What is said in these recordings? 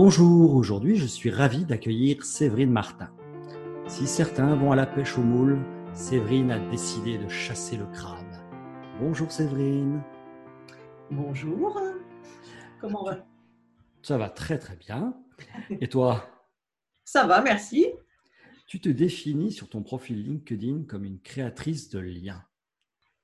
Bonjour, aujourd'hui je suis ravi d'accueillir Séverine Martin. Si certains vont à la pêche au moule, Séverine a décidé de chasser le crabe. Bonjour Séverine. Bonjour. Comment va Ça va très très bien. Et toi? Ça va, merci. Tu te définis sur ton profil LinkedIn comme une créatrice de liens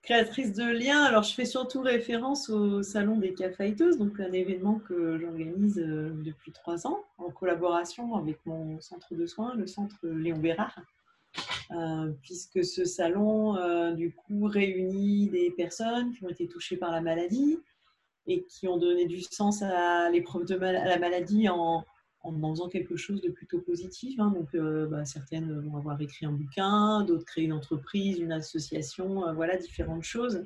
créatrice de liens. Alors, je fais surtout référence au Salon des Caféiteuses, donc un événement que j'organise euh, depuis trois ans en collaboration avec mon centre de soins, le centre Léon Bérard. Euh, puisque ce salon, euh, du coup, réunit des personnes qui ont été touchées par la maladie et qui ont donné du sens à l'épreuve de la maladie en, en faisant quelque chose de plutôt positif. Hein. Donc, euh, bah, certaines vont avoir écrit un bouquin, d'autres créer une entreprise, une association, euh, voilà, différentes choses.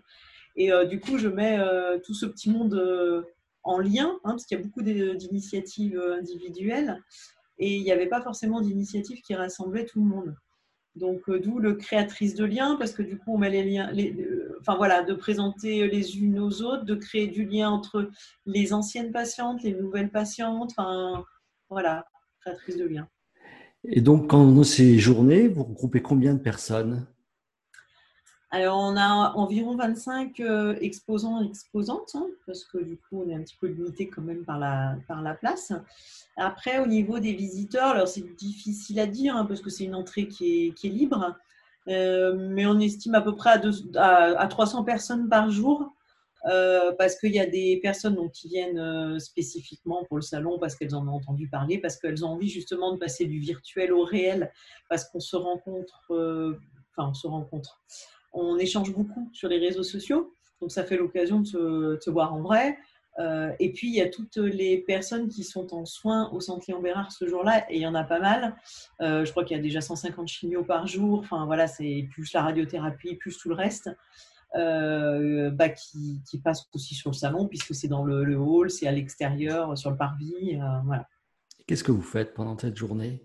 Et euh, du coup, je mets tout ce petit monde en lien, hein, parce qu'il y a beaucoup d'initiatives individuelles, et il n'y avait pas forcément d'initiatives qui rassemblaient tout le monde. Donc, d'où le créatrice de liens, parce que du coup, on met les liens, enfin voilà, de présenter les unes aux autres, de créer du lien entre les anciennes patientes, les nouvelles patientes, enfin, voilà, créatrice de liens. Et donc, dans ces journées, vous regroupez combien de personnes? Alors, on a environ 25 euh, exposants et exposantes, hein, parce que du coup, on est un petit peu limité quand même par la, par la place. Après, au niveau des visiteurs, alors c'est difficile à dire, hein, parce que c'est une entrée qui est, qui est libre, euh, mais on estime à peu près à, à 300 personnes par jour. Euh, parce qu'il y a des personnes qui viennent euh, spécifiquement pour le salon parce qu'elles en ont entendu parler, parce qu'elles ont envie justement de passer du virtuel au réel, parce qu'on se rencontre, euh, enfin on se rencontre, on échange beaucoup sur les réseaux sociaux, donc ça fait l'occasion de, se, voir en vrai. et puis il y a toutes les personnes qui sont en soins au centre Léon Bérard ce jour-là, et il y en a pas mal. je crois qu'il y a déjà 150 chimios par jour, enfin voilà, c'est plus la radiothérapie, plus tout le reste. Euh, bah, qui, qui, passe aussi sur le salon, puisque c'est dans le, hall, c'est à l'extérieur, sur le parvis. Euh, voilà. Qu'est-ce que vous faites pendant cette journée?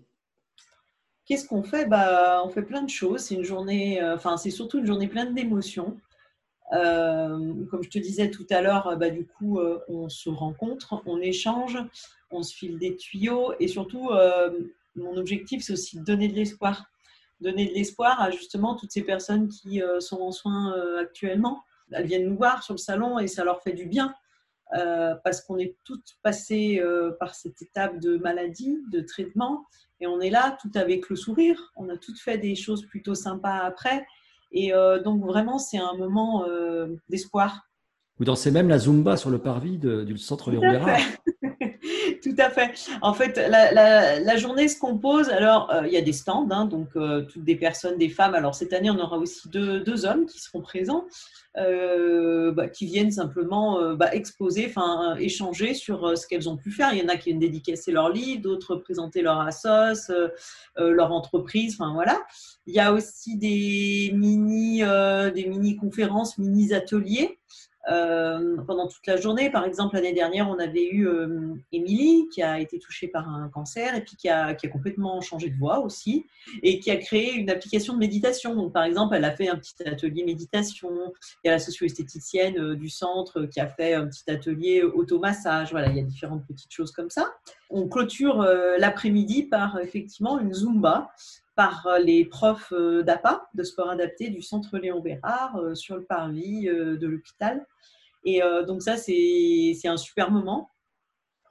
Qu'est-ce qu'on fait? Bah, On fait plein de choses. C'est une journée, euh, enfin, c'est surtout une journée pleine d'émotions. comme je te disais tout à l'heure, bah, du coup, on se rencontre, on échange, on se file des tuyaux et surtout, mon objectif, c'est aussi de donner de l'espoir donner de l'espoir à justement toutes ces personnes qui euh, sont en soins euh, actuellement. Elles viennent nous voir sur le salon et ça leur fait du bien euh, parce qu'on est toutes passées par cette étape de maladie, de traitement et on est là tout avec le sourire. On a toutes fait des choses plutôt sympas après et donc vraiment c'est un moment d'espoir. Vous dansez même la Zumba sur le parvis du centre Léon Bérard. Tout à fait. En fait, la, journée se compose. Alors, euh, il y a des stands, hein, donc euh, toutes des personnes, des femmes. Alors, cette année, on aura aussi deux, hommes qui seront présents, euh, bah, qui viennent simplement bah, exposer, enfin, échanger sur ce qu'elles ont pu faire. Il y en a qui viennent dédicacer leur livre, d'autres présenter leur assos, leur entreprise. Enfin, voilà. Il y a aussi des mini, des mini conférences, mini ateliers. Euh, pendant toute la journée. Par exemple, l'année dernière, on avait eu euh, Émilie qui a été touchée par un cancer et puis qui a, qui a, complètement changé de voix aussi et qui a créé une application de méditation. Donc, par exemple, elle a fait un petit atelier méditation. Il y a la socio-esthéticienne euh, du centre qui a fait un petit atelier automassage. Voilà, il y a différentes petites choses comme ça. On clôture l'après-midi par effectivement une Zumba par les profs d'APA, de sport adapté du centre Léon Bérard, sur le parvis de l'hôpital. Et donc ça, c'est un super moment.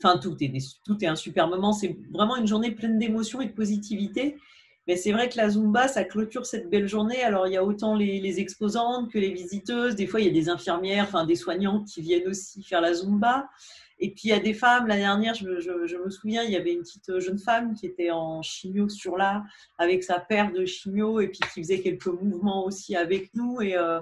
enfin tout est, tout est un super moment. C'est vraiment une journée pleine d'émotions et de positivité. Mais c'est vrai que la Zumba, ça clôture cette belle journée. Alors, il y a autant les, exposantes que les visiteuses. Des fois, il y a des infirmières, enfin des soignantes qui viennent aussi faire la Zumba. Et puis, il y a des femmes. La dernière, je, me souviens, il y avait une petite jeune femme qui était en chimio sur là, avec sa paire de chimio, et puis qui faisait quelques mouvements aussi avec nous. Et, euh,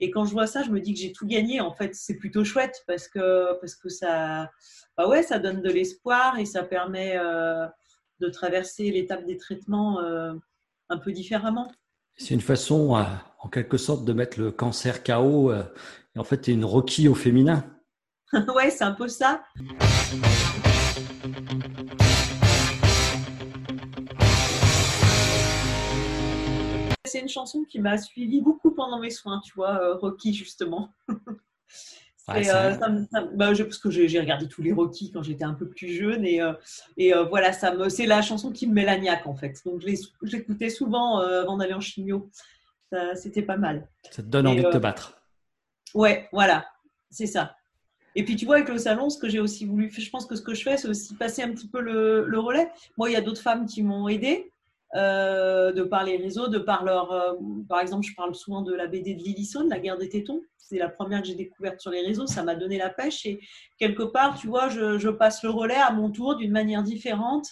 et quand je vois ça, je me dis que j'ai tout gagné. En fait, c'est plutôt chouette parce que, parce que ça, bah ouais, ça donne de l'espoir et ça permet euh, de traverser l'étape des traitements euh, un peu différemment. C'est une façon, en quelque sorte, de mettre le cancer KO. et en fait, es une Rocky au féminin. ouais, c'est un peu ça. C'est une chanson qui m'a suivi beaucoup pendant mes soins, tu vois, euh, Rocky justement. Ouais, euh, bah, parce que j'ai regardé tous les Rocky quand j'étais un peu plus jeune et, euh, et voilà, ça me, c'est la chanson qui me met la niaque en fait. Donc je l'écoutais souvent avant d'aller en chimio. C'était pas mal. Ça te donne envie de te battre. Ouais, voilà, c'est ça. Et puis, tu vois, avec le salon, ce que j'ai aussi voulu, je pense que ce que je fais, c'est aussi passer un petit peu le, relais. Moi, il y a d'autres femmes qui m'ont aidé euh, de par les réseaux, de par leur. Euh, par exemple, je parle souvent de la BD de Lillison, La guerre des tétons. C'est la première que j'ai découverte sur les réseaux. Ça m'a donné la pêche. Et quelque part, tu vois, je, passe le relais à mon tour d'une manière différente.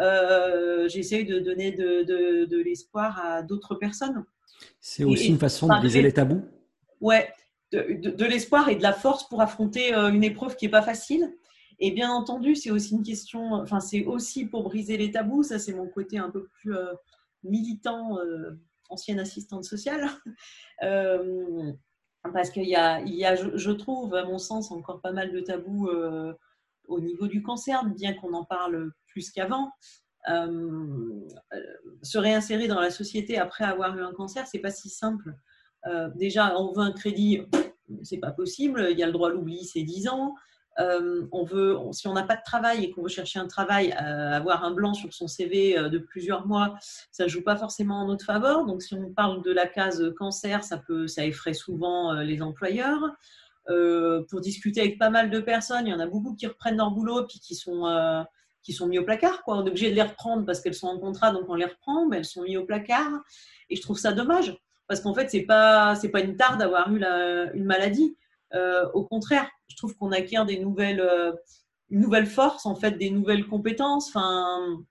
Euh, J'essaye de donner de, de, l'espoir à d'autres personnes. C'est aussi une façon de briser les tabous Ouais, de, l'espoir et de la force pour affronter euh, une épreuve qui n'est pas facile. Et bien entendu, c'est aussi une question, enfin, c'est aussi pour briser les tabous. Ça, c'est mon côté un peu plus euh, militant, euh, ancienne assistante sociale. parce qu'il y a, il y a je, trouve, à mon sens, encore pas mal de tabous au niveau du cancer, bien qu'on en parle plus qu'avant. se réinsérer dans la société après avoir eu un cancer, c'est pas si simple. Déjà, on veut un crédit, c'est pas possible. Il y a le droit à l'oubli, c'est 10 ans. Euh, on veut, si on n'a pas de travail et qu'on veut chercher un travail, euh, avoir un blanc sur son CV de plusieurs mois, ça joue pas forcément en notre faveur. Donc, si on parle de la case cancer, ça peut, ça effraie souvent les employeurs. pour discuter avec pas mal de personnes, il y en a beaucoup qui reprennent leur boulot puis qui sont qui sont mis au placard. Quoi. On est obligé de les reprendre parce qu'elles sont en contrat, donc on les reprend, mais elles sont mises au placard. Et je trouve ça dommage parce qu'en fait, c'est pas pas une tare d'avoir eu une maladie. Euh, au contraire, je trouve qu'on acquiert des nouvelles euh, une nouvelle force, en fait, des nouvelles compétences. Enfin,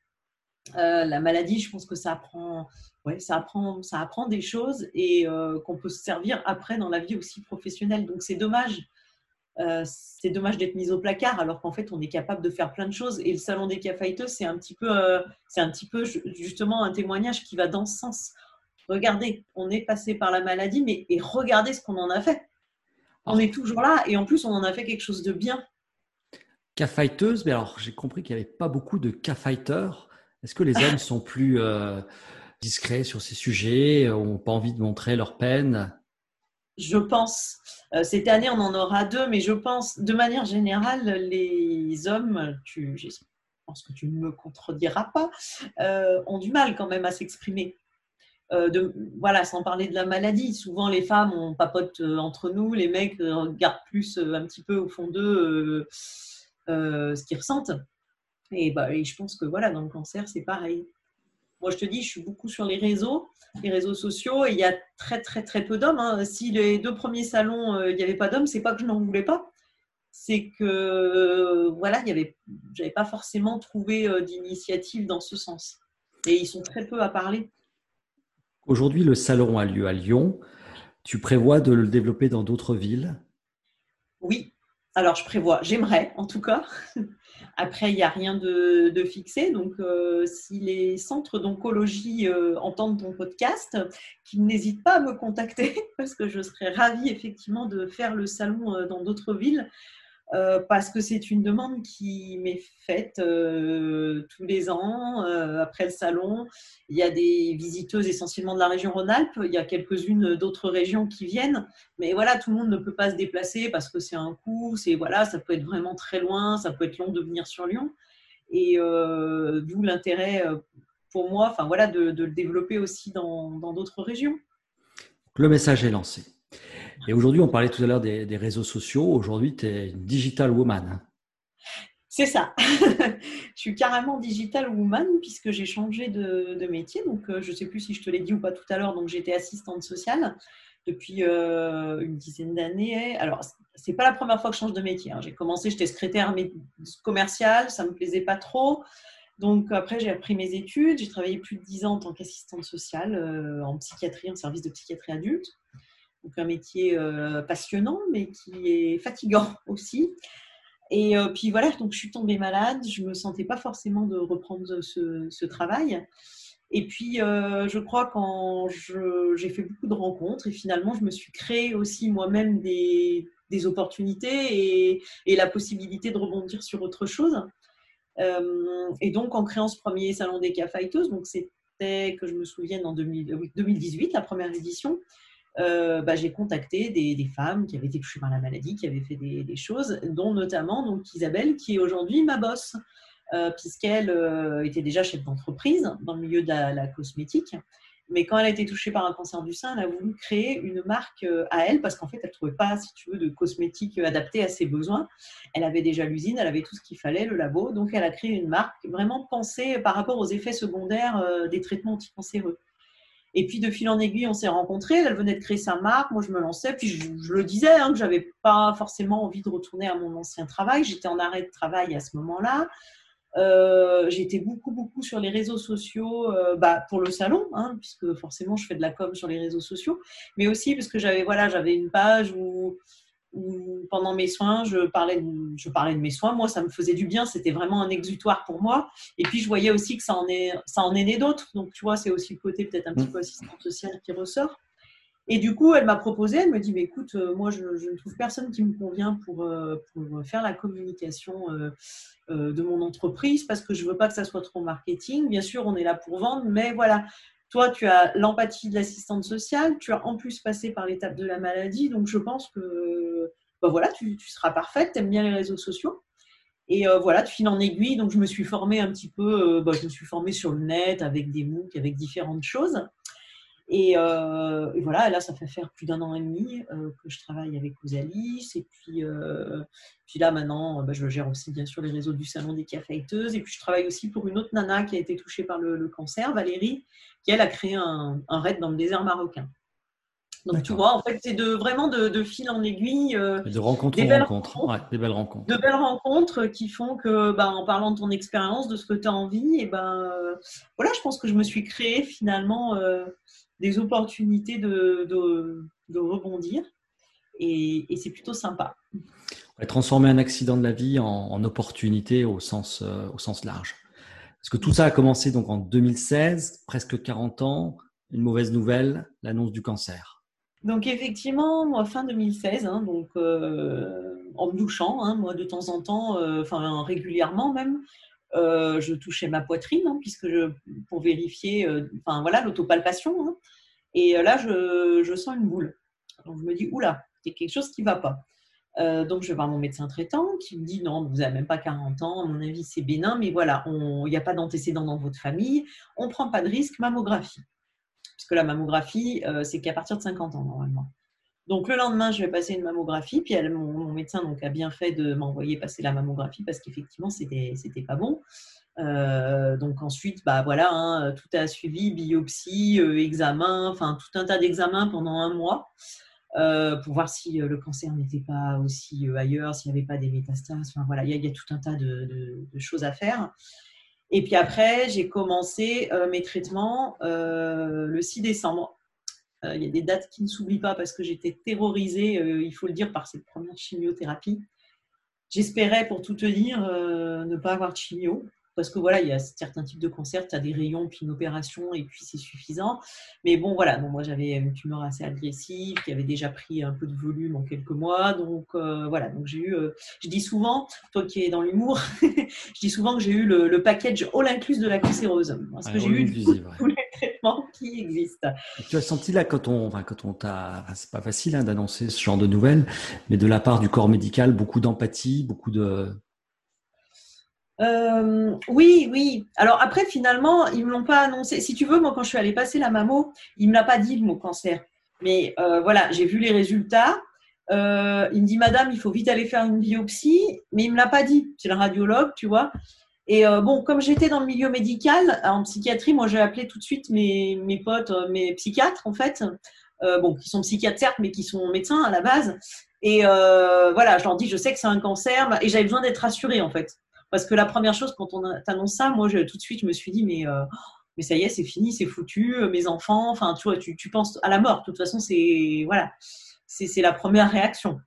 euh, la maladie, je pense que ça apprend, ouais, ça apprend, ça apprend des choses et qu'on peut se servir après dans la vie aussi professionnelle. Donc c'est dommage. c'est dommage d'être mis au placard alors qu'en fait on est capable de faire plein de choses et le salon des caféiteuses c'est un petit peu c'est un petit peu justement un témoignage qui va dans ce sens regardez, on est passé par la maladie, mais et regardez ce qu'on en a fait. On est toujours là et en plus, on en a fait quelque chose de bien. K-fighteuse, mais alors j'ai compris qu'il n'y avait pas beaucoup de K-fighters. Est-ce que les hommes sont plus euh, discrets sur ces sujets, n'ont pas envie de montrer leur peine? Je pense. Euh, cette année, on en aura deux, mais je pense, de manière générale, les hommes, tu, je pense que tu ne me contrediras pas, euh, ont du mal quand même à s'exprimer. Euh, de, voilà, sans parler de la maladie. Souvent, les femmes, on papote euh, entre nous, les mecs euh, regardent plus un petit peu au fond d'eux ce qu'ils ressentent. Et, bah, et je pense que voilà, dans le cancer, c'est pareil. Moi, je te dis, je suis beaucoup sur les réseaux, les réseaux sociaux, et il y a très, très, très peu d'hommes. Hein. Si les deux premiers salons, il n'y avait pas d'hommes, c'est pas que je n'en voulais pas. C'est que, voilà, avait, j'avais pas forcément trouvé d'initiative dans ce sens. Et ils sont très peu à parler. Aujourd'hui, le salon a lieu à Lyon. Tu prévois de le développer dans d'autres villes? Oui. Alors, je prévois, j'aimerais en tout cas. Après, il n'y a rien de, fixé. Donc, euh, si les centres d'oncologie euh, entendent ton podcast, qu'ils n'hésitent pas à me contacter parce que je serais ravie effectivement de faire le salon euh, dans d'autres villes. Euh, parce que c'est une demande qui m'est faite euh, tous les ans euh, après le salon. Il y a des visiteuses essentiellement de la région Rhône-Alpes, il y a quelques-unes d'autres régions qui viennent, mais voilà, tout le monde ne peut pas se déplacer parce que c'est un coût, c'est voilà, ça peut être vraiment très loin, ça peut être long de venir sur Lyon, et d'où l'intérêt pour moi, enfin voilà, de, le développer aussi dans d'autres régions. Le message est lancé. Et aujourd'hui, on parlait tout à l'heure des, réseaux sociaux. Aujourd'hui, tu es une digital woman. C'est ça. je suis carrément digital woman puisque j'ai changé de, métier. Donc, euh, je ne sais plus si je te l'ai dit ou pas tout à l'heure. Donc, j'étais assistante sociale depuis euh, une dizaine d'années. Alors, c'est pas la première fois que je change de métier. Hein. J'ai commencé, j'étais secrétaire commerciale, ça me plaisait pas trop. Donc après, j'ai appris mes études. J'ai travaillé plus de dix ans en tant qu'assistante sociale euh, en psychiatrie, en service de psychiatrie adulte. Donc un métier euh, passionnant, mais qui est fatigant aussi. Et puis voilà, donc je suis tombée malade. Je me sentais pas forcément de reprendre ce, ce travail. Et puis, euh, je crois quand j'ai fait beaucoup de rencontres et finalement, je me suis créé aussi moi-même des, opportunités et, la possibilité de rebondir sur autre chose. Euh, et donc, en créant ce premier salon des cas donc c'était que je me souvienne en 2018, la première édition, euh, bah, j'ai contacté des, femmes qui avaient été touchées par la maladie, qui avaient fait des, choses, dont notamment donc, Isabelle, qui est aujourd'hui ma boss. Euh, puisqu'elle euh, était déjà chef d'entreprise dans le milieu de la, cosmétique. Mais quand elle a été touchée par un cancer du sein, elle a voulu créer une marque à elle parce qu'en fait, elle ne trouvait pas, si tu veux, de cosmétiques adaptés à ses besoins. Elle avait déjà l'usine, elle avait tout ce qu'il fallait, le labo. Donc, elle a créé une marque vraiment pensée par rapport aux effets secondaires des traitements anticancéreux. Et puis, de fil en aiguille, on s'est rencontrés. Elle venait de créer sa marque. Moi, je me lançais. Puis, je, le disais, hein, que je n'avais pas forcément envie de retourner à mon ancien travail. J'étais en arrêt de travail à ce moment-là. Euh, j'étais beaucoup, beaucoup sur les réseaux sociaux euh, bah, pour le salon, hein, puisque forcément je fais de la com sur les réseaux sociaux, mais aussi parce que j'avais voilà, j'avais une page où, pendant mes soins, je parlais, de, je parlais de mes soins. Moi, ça me faisait du bien, c'était vraiment un exutoire pour moi. Et puis, je voyais aussi que ça en est, ça en est né d'autres. Donc, tu vois, c'est aussi le côté peut-être un petit peu assistant social qui ressort. Et du coup, elle m'a proposé, elle me dit, mais écoute, euh, moi, je, ne trouve personne qui me convient pour, euh, pour faire la communication euh, de mon entreprise parce que je veux pas que ça soit trop marketing. Bien sûr, on est là pour vendre, mais voilà, toi, tu as l'empathie de l'assistante sociale, tu as en plus passé par l'étape de la maladie, donc je pense que bah voilà, tu, seras parfaite, tu aimes bien les réseaux sociaux. Et voilà, tu files en aiguille, donc je me suis formée un petit peu, bah, je me suis formée sur le net avec des MOOC, avec différentes choses. Euh, et, voilà, là, ça fait faire plus d'un an et demi euh, que je travaille avec Osalis. Et puis, euh, puis là, maintenant, bah, je gère aussi, bien sûr, les réseaux du Salon des caféiteuses. Et puis, je travaille aussi pour une autre nana qui a été touchée par le, cancer, Valérie, qui, elle, a créé un, raid dans le désert marocain. Donc, tu vois, en fait, c'est de, vraiment de, fil en aiguille. de rencontre en rencontre. des belles rencontres. De belles rencontres qui font que, bah, en parlant de ton expérience, de ce que tu as envie, et ben, voilà, je pense que je me suis créée finalement des opportunités de, de, rebondir. Et, c'est plutôt sympa. Transformer un accident de la vie en, opportunité au sens, euh, au sens large. Parce que tout ça a commencé donc en 2016, presque 40 ans, une mauvaise nouvelle, l'annonce du cancer. Donc effectivement, moi, fin 2016, hein, donc euh, en me douchant, hein, moi de temps en temps, euh, enfin régulièrement même, euh, je touchais ma poitrine, hein, puisque pour vérifier, euh, voilà, l'autopalpation. Hein. et euh, là, je, sens une boule. Donc je me dis, oula, il y a quelque chose qui ne va pas. donc je vais voir mon médecin traitant qui me dit, non, vous n'avez même pas 40 ans, à mon avis, c'est bénin, mais voilà, il n'y a pas d'antécédent dans votre famille, on ne prend pas de risque, mammographie. Puisque la mammographie, c'est qu'à partir de 50 ans, normalement. Donc le lendemain, je vais passer une mammographie, puis mon, médecin a bien fait de m'envoyer passer la mammographie parce qu'effectivement, c'était n'était pas bon. Euh, donc ensuite, bah voilà, hein, tout a suivi, biopsie, euh, examen, enfin tout un tas d'examens pendant un mois euh, pour voir si le cancer n'était pas aussi ailleurs, s'il n'y avait pas des métastases. Enfin voilà, il y, a tout un tas de, de, choses à faire. Et puis après, j'ai commencé mes traitements le 6 décembre. Euh, il y a des dates qui ne s'oublient pas parce que j'étais terrorisée, euh, il faut le dire, par cette première chimiothérapie. J'espérais, pour tout te dire, euh, ne pas avoir de chimio parce que voilà, il y a certains types de cancers, tu as des rayons, puis une opération, et puis c'est suffisant. Mais bon, voilà, donc moi j'avais une tumeur assez agressive qui avait déjà pris un peu de volume en quelques mois. Donc euh, voilà, donc j'ai eu, euh, je dis souvent, toi qui es dans l'humour, je dis souvent que j'ai eu le, package all inclus de la cancéreuse. Parce que j'ai eu tous les traitements qui existent. tu as senti là, quand on, enfin, quand on t'a, c'est pas facile hein, d'annoncer ce genre de nouvelles, mais de la part du corps médical, beaucoup d'empathie, beaucoup de euh, oui, oui. Alors après, finalement, ils ne me l'ont pas annoncé. Si tu veux, moi, quand je suis allée passer la mammo, il ne me l'a pas dit le mot cancer. Mais euh, voilà, j'ai vu les résultats. Euh, il me dit, Madame, il faut vite aller faire une biopsie, mais il ne me l'a pas dit. C'est le radiologue, tu vois. Et euh, bon, comme j'étais dans le milieu médical, en psychiatrie, moi j'ai appelé tout de suite mes, potes, euh, mes psychiatres en fait, bon, qui sont psychiatres certes, mais qui sont médecins à la base. Et voilà, je leur dis, je sais que c'est un cancer, et j'avais besoin d'être rassurée en fait. Parce que la première chose, quand on t'annonce ça, moi tout de suite, je me suis dit, mais, ça y est, c'est fini, c'est foutu, mes enfants, enfin, tu, tu penses à la mort. De toute façon, c'est. Voilà c'est la première réaction.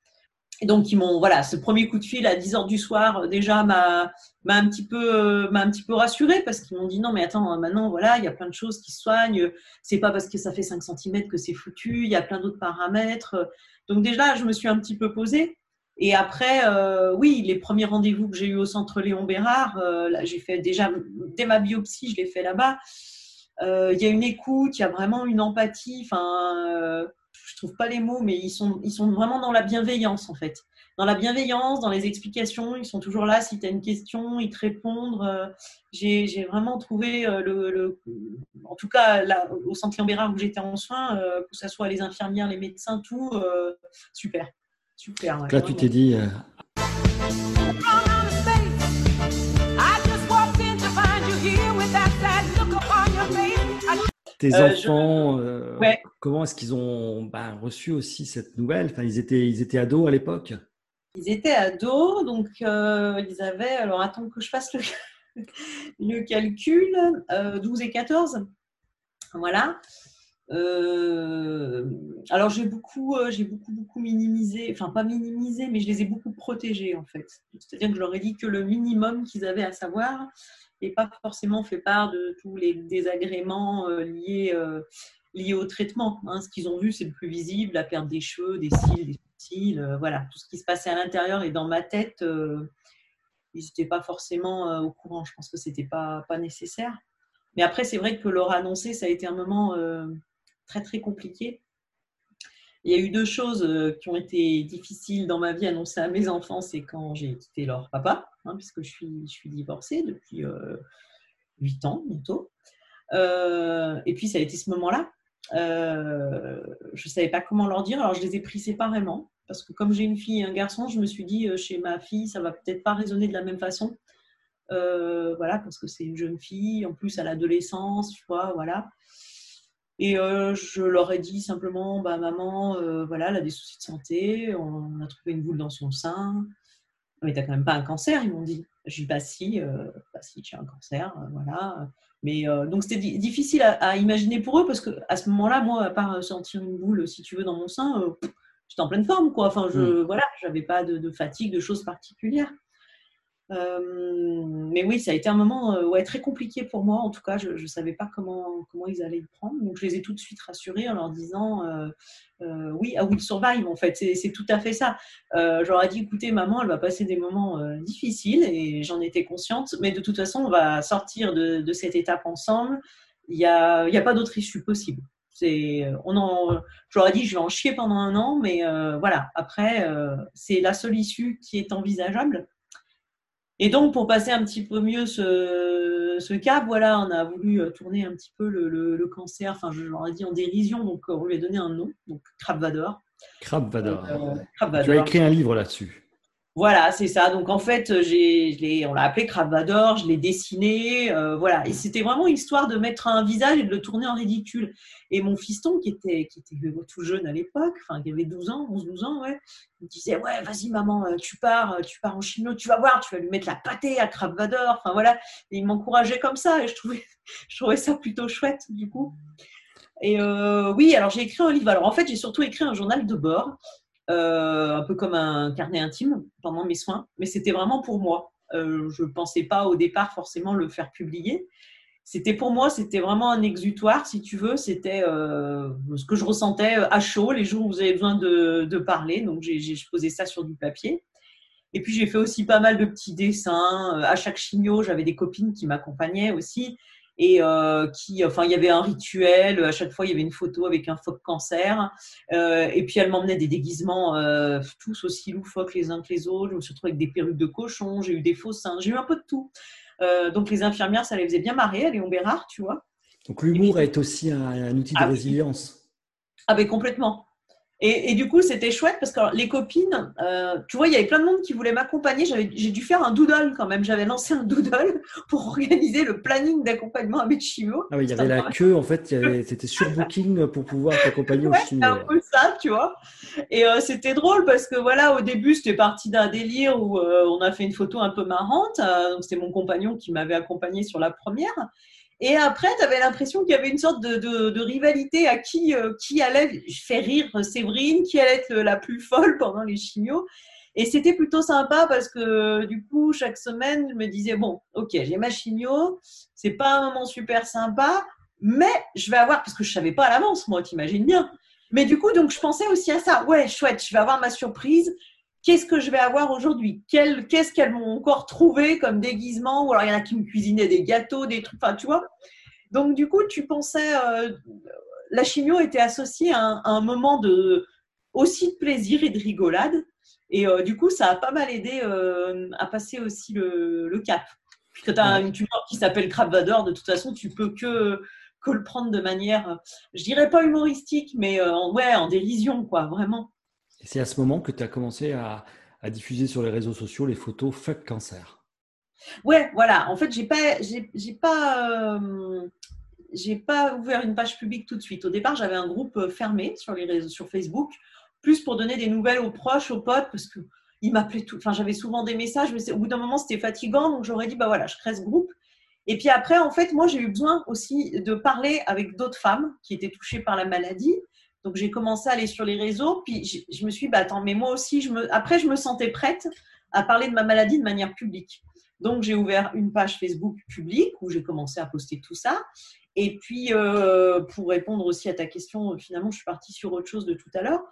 Donc, ils m'ont, voilà, ce premier coup de fil à 10 heures du soir, euh, déjà, m'a, m'a un petit peu, euh, m'a un petit peu rassurée parce qu'ils m'ont dit non, mais attends, maintenant, voilà, il y a plein de choses qui se soignent. C'est pas parce que ça fait 5 cm que c'est foutu. Il y a plein d'autres paramètres. Donc, déjà, je me suis un petit peu posée. Et après, euh, oui, les premiers rendez-vous que j'ai eu au centre Léon Bérard, là, j'ai fait déjà, dès ma biopsie, je l'ai fait là-bas. Il y a une écoute, il y a vraiment une empathie. Enfin, trouve pas les mots, mais ils sont, ils sont vraiment dans la bienveillance en fait. Dans la bienveillance, dans les explications, ils sont toujours là. Si tu as une question, ils te répondent. Euh, j'ai vraiment trouvé, euh, le, en tout cas là, au centre Léon où j'étais en soins, euh, que ce soit les infirmières, les médecins, tout, super. Super. là, tu t'es dit, Tes euh, enfants, euh, comment est-ce qu'ils ont bah, reçu aussi cette nouvelle? Enfin, ils, étaient, ils étaient ados à l'époque Ils étaient ados, donc euh, ils avaient, alors attends que je fasse le, le calcul, 12 et 14. Voilà. alors j'ai beaucoup, j'ai beaucoup, beaucoup minimisé, enfin pas minimisé, mais je les ai beaucoup protégés en fait. C'est-à-dire que je leur ai dit que le minimum qu'ils avaient à savoir, pas forcément fait part de tous les désagréments euh, liés, euh, liés au traitement. Hein. Ce qu'ils ont vu, c'est le plus visible, la perte des cheveux, des cils, des cils, euh, voilà, tout ce qui se passait à l'intérieur et dans ma tête, ils n'étaient pas forcément au courant. Je pense que c'était pas, pas nécessaire. Mais après, c'est vrai que leur annoncer, ça a été un moment très très compliqué il y a eu deux choses euh, qui ont été difficiles dans ma vie annoncées à mes enfants, c'est quand j'ai quitté leur papa, hein, puisque je suis, divorcée depuis euh, 8 ans bientôt. Euh, et puis ça a été ce moment-là. Euh, je ne savais pas comment leur dire, alors je les ai pris séparément, parce que comme j'ai une fille et un garçon, je me suis dit, chez ma fille, ça va peut-être pas résonner de la même façon. voilà, parce que c'est une jeune fille, en plus à l'adolescence, tu vois, voilà. Et euh, je leur ai dit simplement, bah, maman, euh, voilà, elle a des soucis de santé, on a trouvé une boule dans son sein. Mais t'as quand même pas un cancer, ils m'ont dit. Je dis, bah si, euh, bah, si, as un cancer, voilà. Mais donc c'était difficile à, imaginer pour eux parce qu'à ce moment-là, moi, à part sentir une boule, si tu veux, dans mon sein, j'étais en pleine forme, quoi. Enfin, je, mmh. voilà, j'avais pas de, de, fatigue, de choses particulières. Euh, mais oui, ça a été un moment euh, très compliqué pour moi. En tout cas, je ne savais pas comment, ils allaient le prendre. Donc, je les ai tout de suite rassurés en leur disant euh, Oui, I will survive. En fait, c'est tout à fait ça. J'aurais dit Écoutez, maman, elle va passer des moments difficiles et j'en étais consciente. Mais de toute façon, on va sortir de, cette étape ensemble. Il n'y a, a pas d'autre issue possible. On en, j'aurais dit, je vais en chier pendant un an, mais voilà. Après, c'est la seule issue qui est envisageable. Et donc, pour passer un petit peu mieux ce, ce cap, voilà, on a voulu euh, tourner un petit peu le, le, cancer, enfin, je l'aurais dit en dérision, donc on lui a donné un nom, donc Crab Vador. Crab Vador. Euh, tu as écrit un livre là-dessus. Voilà, c'est ça. Donc en fait, j'ai, on l'a appelé Cravador, je l'ai dessiné, euh, voilà. Et c'était vraiment histoire de mettre un visage et de le tourner en ridicule. Et mon fiston, qui était, qui était tout jeune à l'époque, enfin qui avait 12 ans, 11-12 ans, ouais, il me disait ouais, vas-y maman, euh, tu pars, euh, tu pars en chino, tu vas voir, tu vas lui mettre la pâtée à Cravador. Enfin voilà. Et il m'encourageait comme ça et je trouvais, je trouvais ça plutôt chouette du coup. Et oui, alors j'ai écrit un livre. Alors en fait, j'ai surtout écrit un journal de bord euh, un peu comme un carnet intime pendant mes soins, mais c'était vraiment pour moi. Euh, je ne pensais pas au départ forcément le faire publier. C'était pour moi, c'était vraiment un exutoire, si tu veux. C'était euh, ce que je ressentais à chaud les jours où vous avez besoin de, de parler. Donc, j'ai posé ça sur du papier. Et puis, j'ai fait aussi pas mal de petits dessins. À chaque chignot, j'avais des copines qui m'accompagnaient aussi et euh, qui, enfin, il y avait un rituel. À chaque fois, il y avait une photo avec un phoque cancer. Euh, et puis, elle m'emmenait des déguisements euh, tous aussi loufoques les uns que les autres. Je me suis retrouvée avec des perruques de cochon. J'ai eu des faux seins. J'ai eu un peu de tout. donc, les infirmières, ça les faisait bien marrer. Léon Bérard, tu vois. Donc, l'humour est aussi un, outil de résilience. Ah, ben complètement. Et, du coup, c'était chouette parce que les copines, euh, tu vois, il y avait plein de monde qui voulait m'accompagner. J'ai dû faire un doodle quand même. J'avais lancé un doodle pour organiser le planning d'accompagnement à mes chimio. Ah oui, il y avait la queue, en fait, c'était sur Booking pour pouvoir t'accompagner ouais, au chimio. un peu ça, tu vois. Et euh, c'était drôle parce que voilà, au début, c'était parti d'un délire où euh, on a fait une photo un peu marrante. donc, c'était mon compagnon qui m'avait accompagné sur la première. Et après, tu avais l'impression qu'il y avait une sorte de, rivalité à qui, euh, qui allait faire rire Séverine, qui allait être la plus folle pendant les chimios. Et c'était plutôt sympa parce que du coup, chaque semaine, je me disais, bon, ok, j'ai ma chimio, c'est pas un moment super sympa, mais je vais avoir, parce que je savais pas à l'avance, moi, t'imagines bien. Mais du coup, donc, je pensais aussi à ça. Ouais, chouette, je vais avoir ma surprise qu'est-ce que je vais avoir aujourd'hui? Qu'est-ce qu'elles m'ont encore trouvé comme déguisement? Ou alors il y en a qui me cuisinaient des gâteaux, des trucs, enfin tu vois. Donc du coup, tu pensais, euh, la chimio était associée à un, moment de, aussi de plaisir et de rigolade. Et euh, du coup, ça a pas mal aidé euh, à passer aussi le, cap. Puisque tu as une tumeur qui s'appelle Vador, de toute façon, tu peux que, que le prendre de manière, je dirais pas humoristique, mais ouais, en dérision, quoi, vraiment. Et c'est à ce moment que tu as commencé à, diffuser sur les réseaux sociaux les photos Fuck Cancer. Ouais, voilà. En fait, j'ai pas, j'ai, pas, euh, j'ai pas ouvert une page publique tout de suite. Au départ, j'avais un groupe euh, fermé sur les réseaux, sur Facebook, plus pour donner des nouvelles aux proches, aux potes, parce que ils m'appelaient tout. Enfin, j'avais souvent des messages, mais au bout d'un moment, c'était fatigant, donc j'aurais dit, bah voilà, je crée ce groupe. Et puis après, en fait, moi, j'ai eu besoin aussi de parler avec d'autres femmes qui étaient touchées par la maladie donc j'ai commencé à aller sur les réseaux, puis je, me suis dit, bah, attends, mais moi aussi, je me... après je me sentais prête à parler de ma maladie de manière publique. Donc j'ai ouvert une page Facebook publique où j'ai commencé à poster tout ça. Et puis euh, pour répondre aussi à ta question, finalement je suis partie sur autre chose de tout à l'heure.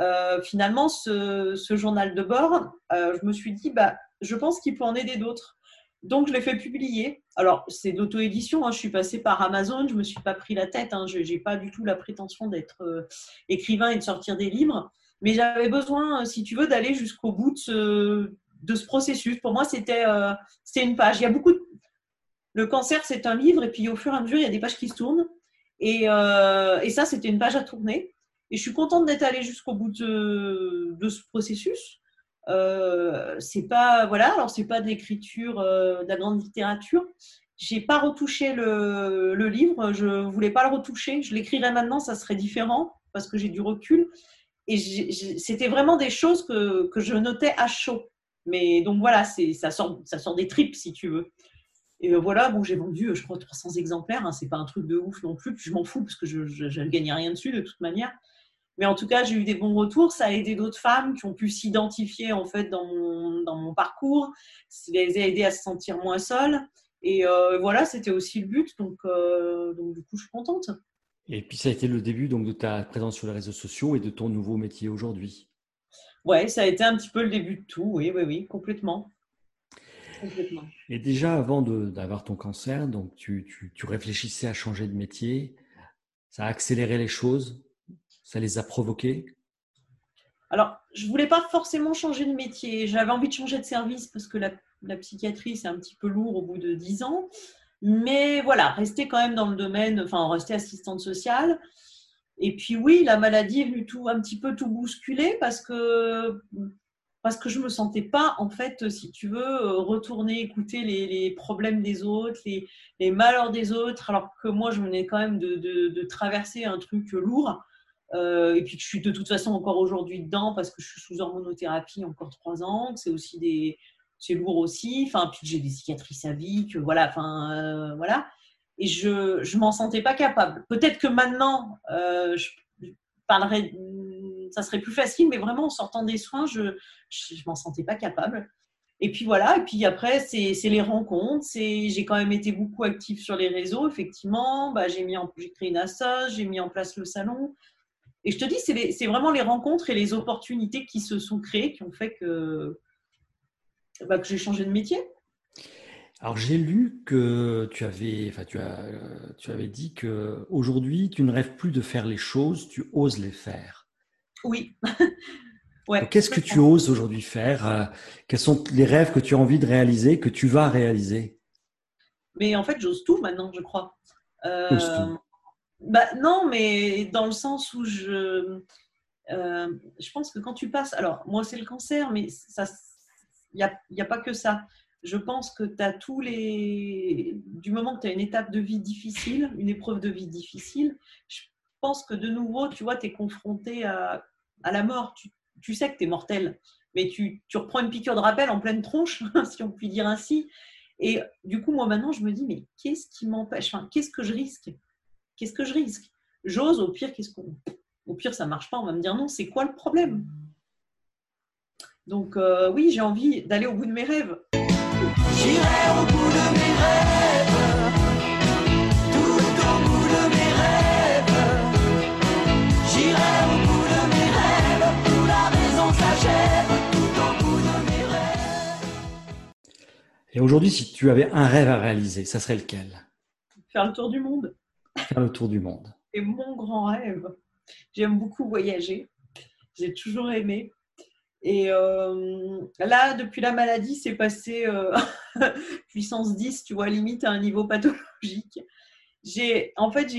Euh, finalement, ce, journal de bord, euh, je me suis dit, bah, je pense qu'il peut en aider d'autres. Donc, je l'ai fait publier. Alors, c'est d'auto-édition. Hein. Je suis passée par Amazon. Je ne me suis pas pris la tête. Hein. Je n'ai pas du tout la prétention d'être euh, écrivain et de sortir des livres. Mais j'avais besoin, euh, si tu veux, d'aller jusqu'au bout de ce, processus. Pour moi, c'était euh, une page. Il y a beaucoup. Le cancer, c'est un livre. Et puis, au fur et à mesure, il y a des pages qui se tournent. Et, ça, c'était une page à tourner. Et je suis contente d'être allée jusqu'au bout de ce processus. Euh, c'est pas voilà, alors c'est pas de l'écriture euh, de la grande littérature. J'ai pas retouché le, livre, je voulais pas le retoucher. Je l'écrirais maintenant, ça serait différent parce que j'ai du recul. Et c'était vraiment des choses que, que, je notais à chaud. Mais donc voilà, ça sort, ça sort des tripes si tu veux. Et voilà, bon, j'ai vendu, je crois, 300 exemplaires. Hein, c'est pas un truc de ouf non plus. je m'en fous parce que je ne gagnais rien dessus de toute manière. Mais en tout cas, j'ai eu des bons retours. Ça a aidé d'autres femmes qui ont pu s'identifier en fait dans mon, dans mon parcours. Ça les a aidées à se sentir moins seules. Et euh, voilà, c'était aussi le but. Donc, euh, donc, du coup, je suis contente. Et puis, ça a été le début donc, de ta présence sur les réseaux sociaux et de ton nouveau métier aujourd'hui. Ouais, ça a été un petit peu le début de tout. Oui, oui, oui, complètement. complètement. Et déjà, avant d'avoir ton cancer, donc tu, tu, tu réfléchissais à changer de métier. Ça a accéléré les choses? Ça les a provoqués? Alors, je voulais pas forcément changer de métier. J'avais envie de changer de service parce que la, psychiatrie, c'est un petit peu lourd au bout de dix ans. Mais voilà, rester quand même dans le domaine, enfin, rester assistante sociale. Et puis oui, la maladie est venue tout, un petit peu tout bousculer parce que parce que je me sentais pas, en fait, si tu veux, retourner écouter les, problèmes des autres, les, malheurs des autres, alors que moi, je venais quand même de traverser un truc lourd. Euh, et puis que je suis de toute façon encore aujourd'hui dedans parce que je suis sous hormonothérapie encore trois ans, c'est aussi des, c'est lourd aussi, enfin puis que j'ai des cicatrices à vie, que voilà, enfin euh, voilà, et je je m'en sentais pas capable. Peut-être que maintenant euh, je, parlerais, ça serait plus facile, mais vraiment en sortant des soins, je je, m'en sentais pas capable. Et puis voilà, et puis après, c'est les rencontres. J'ai quand même été beaucoup active sur les réseaux, effectivement. Bah, j'ai créé une assoce, j'ai mis en place le salon. Et je te dis, c'est vraiment les rencontres et les opportunités qui se sont créées qui ont fait que, bah, que j'ai changé de métier. Alors j'ai lu que tu avais, enfin, tu, as, tu avais dit que aujourd'hui tu ne rêves plus de faire les choses, tu oses les faire. Oui. ouais, Qu'est-ce que tu oses aujourd'hui faire? Euh, Quels sont les rêves que tu as envie de réaliser, que tu vas réaliser? Mais en fait, j'ose tout maintenant, je crois. Euh, bah, non, mais dans le sens où je. je pense que quand tu passes, alors moi c'est le cancer, mais il n'y a, y a, pas que ça. Je pense que tu as tous les. Du moment que tu as une étape de vie difficile, une épreuve de vie difficile, je pense que de nouveau, tu vois, tu es confronté à, à, la mort. Tu, tu sais que tu es mortel, mais tu, tu, reprends une piqûre de rappel en pleine tronche, si on peut dire ainsi. Et du coup, moi maintenant, je me dis, mais qu'est-ce qui m'empêche? Enfin, Qu'est-ce que je risque? Qu'est-ce que je risque? J'ose, au pire, qu'est-ce qu'on. Au pire, ça marche pas, on va me dire non, c'est quoi le problème? Donc, euh, oui, j'ai envie d'aller au bout de mes rêves. J'irai au bout de mes rêves, tout au bout de mes rêves. J'irai au bout de mes rêves, où la raison s'achève, tout au bout de mes rêves. Et aujourd'hui, si tu avais un rêve à réaliser, ça serait lequel? Faire le tour du monde. Faire le tour du monde. C'est mon grand rêve. J'aime beaucoup voyager. J'ai toujours aimé. Et euh, là, depuis la maladie, c'est passé euh, puissance 10, tu vois, limite à un niveau pathologique. J'ai, en fait,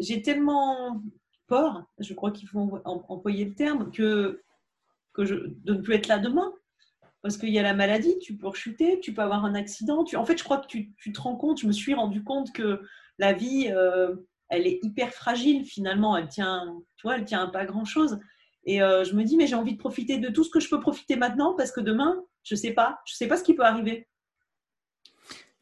j'ai tellement peur, je crois qu'il faut employer le terme, que, que je, de ne plus être là demain. Parce qu'il y a la maladie, tu peux rechuter, tu peux avoir un accident. En fait, je crois que tu, tu, te rends compte, je me suis rendu compte que la vie, euh, elle est hyper fragile finalement. Elle tient, tu vois, elle tient à pas grand-chose. Et euh, je me dis, mais j'ai envie de profiter de tout ce que je peux profiter maintenant parce que demain, je ne sais pas. Je ne sais pas ce qui peut arriver.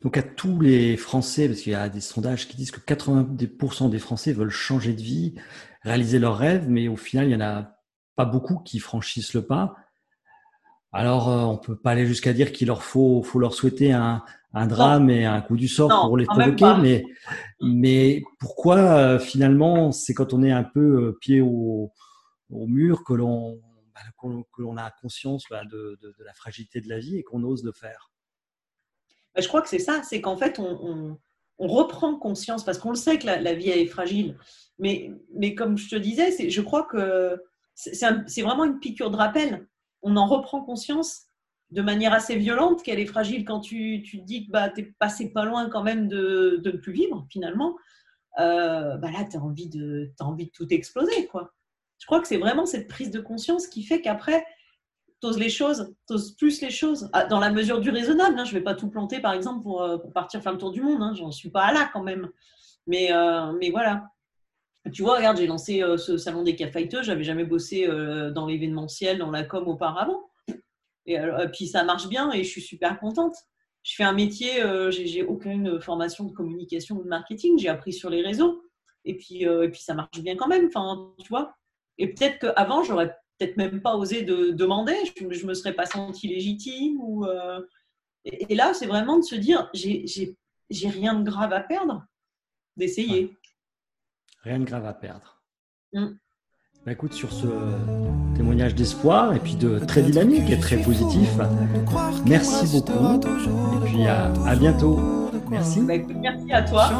Donc à tous les Français, parce qu'il y a des sondages qui disent que 90% des Français veulent changer de vie, réaliser leurs rêves, mais au final, il n'y en a pas beaucoup qui franchissent le pas. Alors, euh, on peut pas aller jusqu'à dire qu'il leur faut, faut leur souhaiter un, un drame et un coup du sort pour les provoquer, mais, mais pourquoi euh, finalement, c'est quand on est un peu pied au, au mur que l'on bah, que l'on a conscience bah, de, la fragilité de la vie et qu'on ose le faire? Bah, je crois que c'est ça, c'est qu'en fait on, reprend conscience parce qu'on le sait que la, vie est fragile, mais, mais comme je te disais, je crois que c'est vraiment une piqûre de rappel. On en reprend conscience de manière assez violente qu'elle est fragile quand tu, tu te dis que bah, tu es passé pas loin quand même de, de ne plus vivre finalement. Euh, bah là, tu as, envie de, tout exploser. quoi je crois que c'est vraiment cette prise de conscience qui fait qu'après, tu oses les choses, tu oses plus les choses, ah, dans la mesure du raisonnable. Hein. Je ne vais pas tout planter, par exemple, pour, euh, partir faire le tour du monde. Hein. J'en suis pas là quand même. Mais, euh, mais voilà. Tu vois, regarde, j'ai lancé ce salon des Je J'avais jamais bossé dans l'événementiel, dans la com auparavant. Et, puis ça marche bien et je suis super contente. Je fais un métier, j'ai aucune formation de communication ou de marketing. J'ai appris sur les réseaux. Et puis, et puis ça marche bien quand même. Enfin, tu vois. Et peut-être qu'avant, j'aurais peut-être même pas osé de demander, je, ne me serais pas senti légitime. Ou, euh, et, là, c'est vraiment de se dire, j'ai rien de grave à perdre, d'essayer. Rien de grave à perdre. Mm. Bah, écoute, sur ce témoignage d'espoir et puis de très dynamique et très positif, merci beaucoup. Et puis à, bientôt. Merci. Bah, merci à toi.